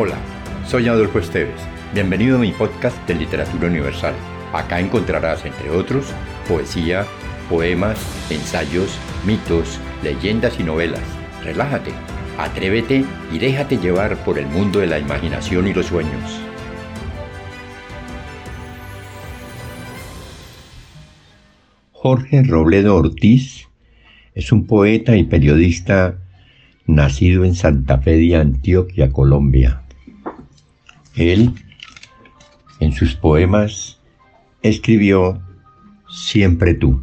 Hola, soy Adolfo Esteves. Bienvenido a mi podcast de Literatura Universal. Acá encontrarás, entre otros, poesía, poemas, ensayos, mitos, leyendas y novelas. Relájate, atrévete y déjate llevar por el mundo de la imaginación y los sueños. Jorge Robledo Ortiz es un poeta y periodista nacido en Santa Fe de Antioquia, Colombia. Él, en sus poemas, escribió Siempre tú.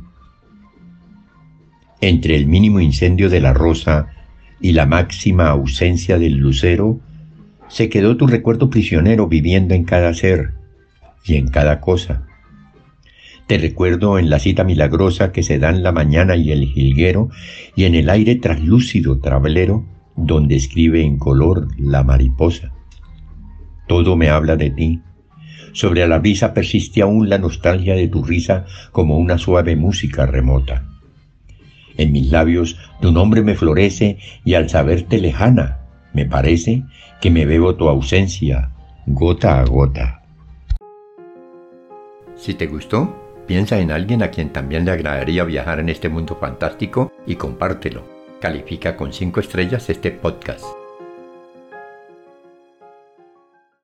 Entre el mínimo incendio de la rosa y la máxima ausencia del lucero, se quedó tu recuerdo prisionero viviendo en cada ser y en cada cosa. Te recuerdo en la cita milagrosa que se da en la mañana y el jilguero y en el aire traslúcido travelero donde escribe en color la mariposa. Todo me habla de ti. Sobre la brisa persiste aún la nostalgia de tu risa como una suave música remota. En mis labios tu nombre me florece y al saberte lejana, me parece que me bebo tu ausencia gota a gota. Si te gustó, piensa en alguien a quien también le agradaría viajar en este mundo fantástico y compártelo. Califica con 5 estrellas este podcast.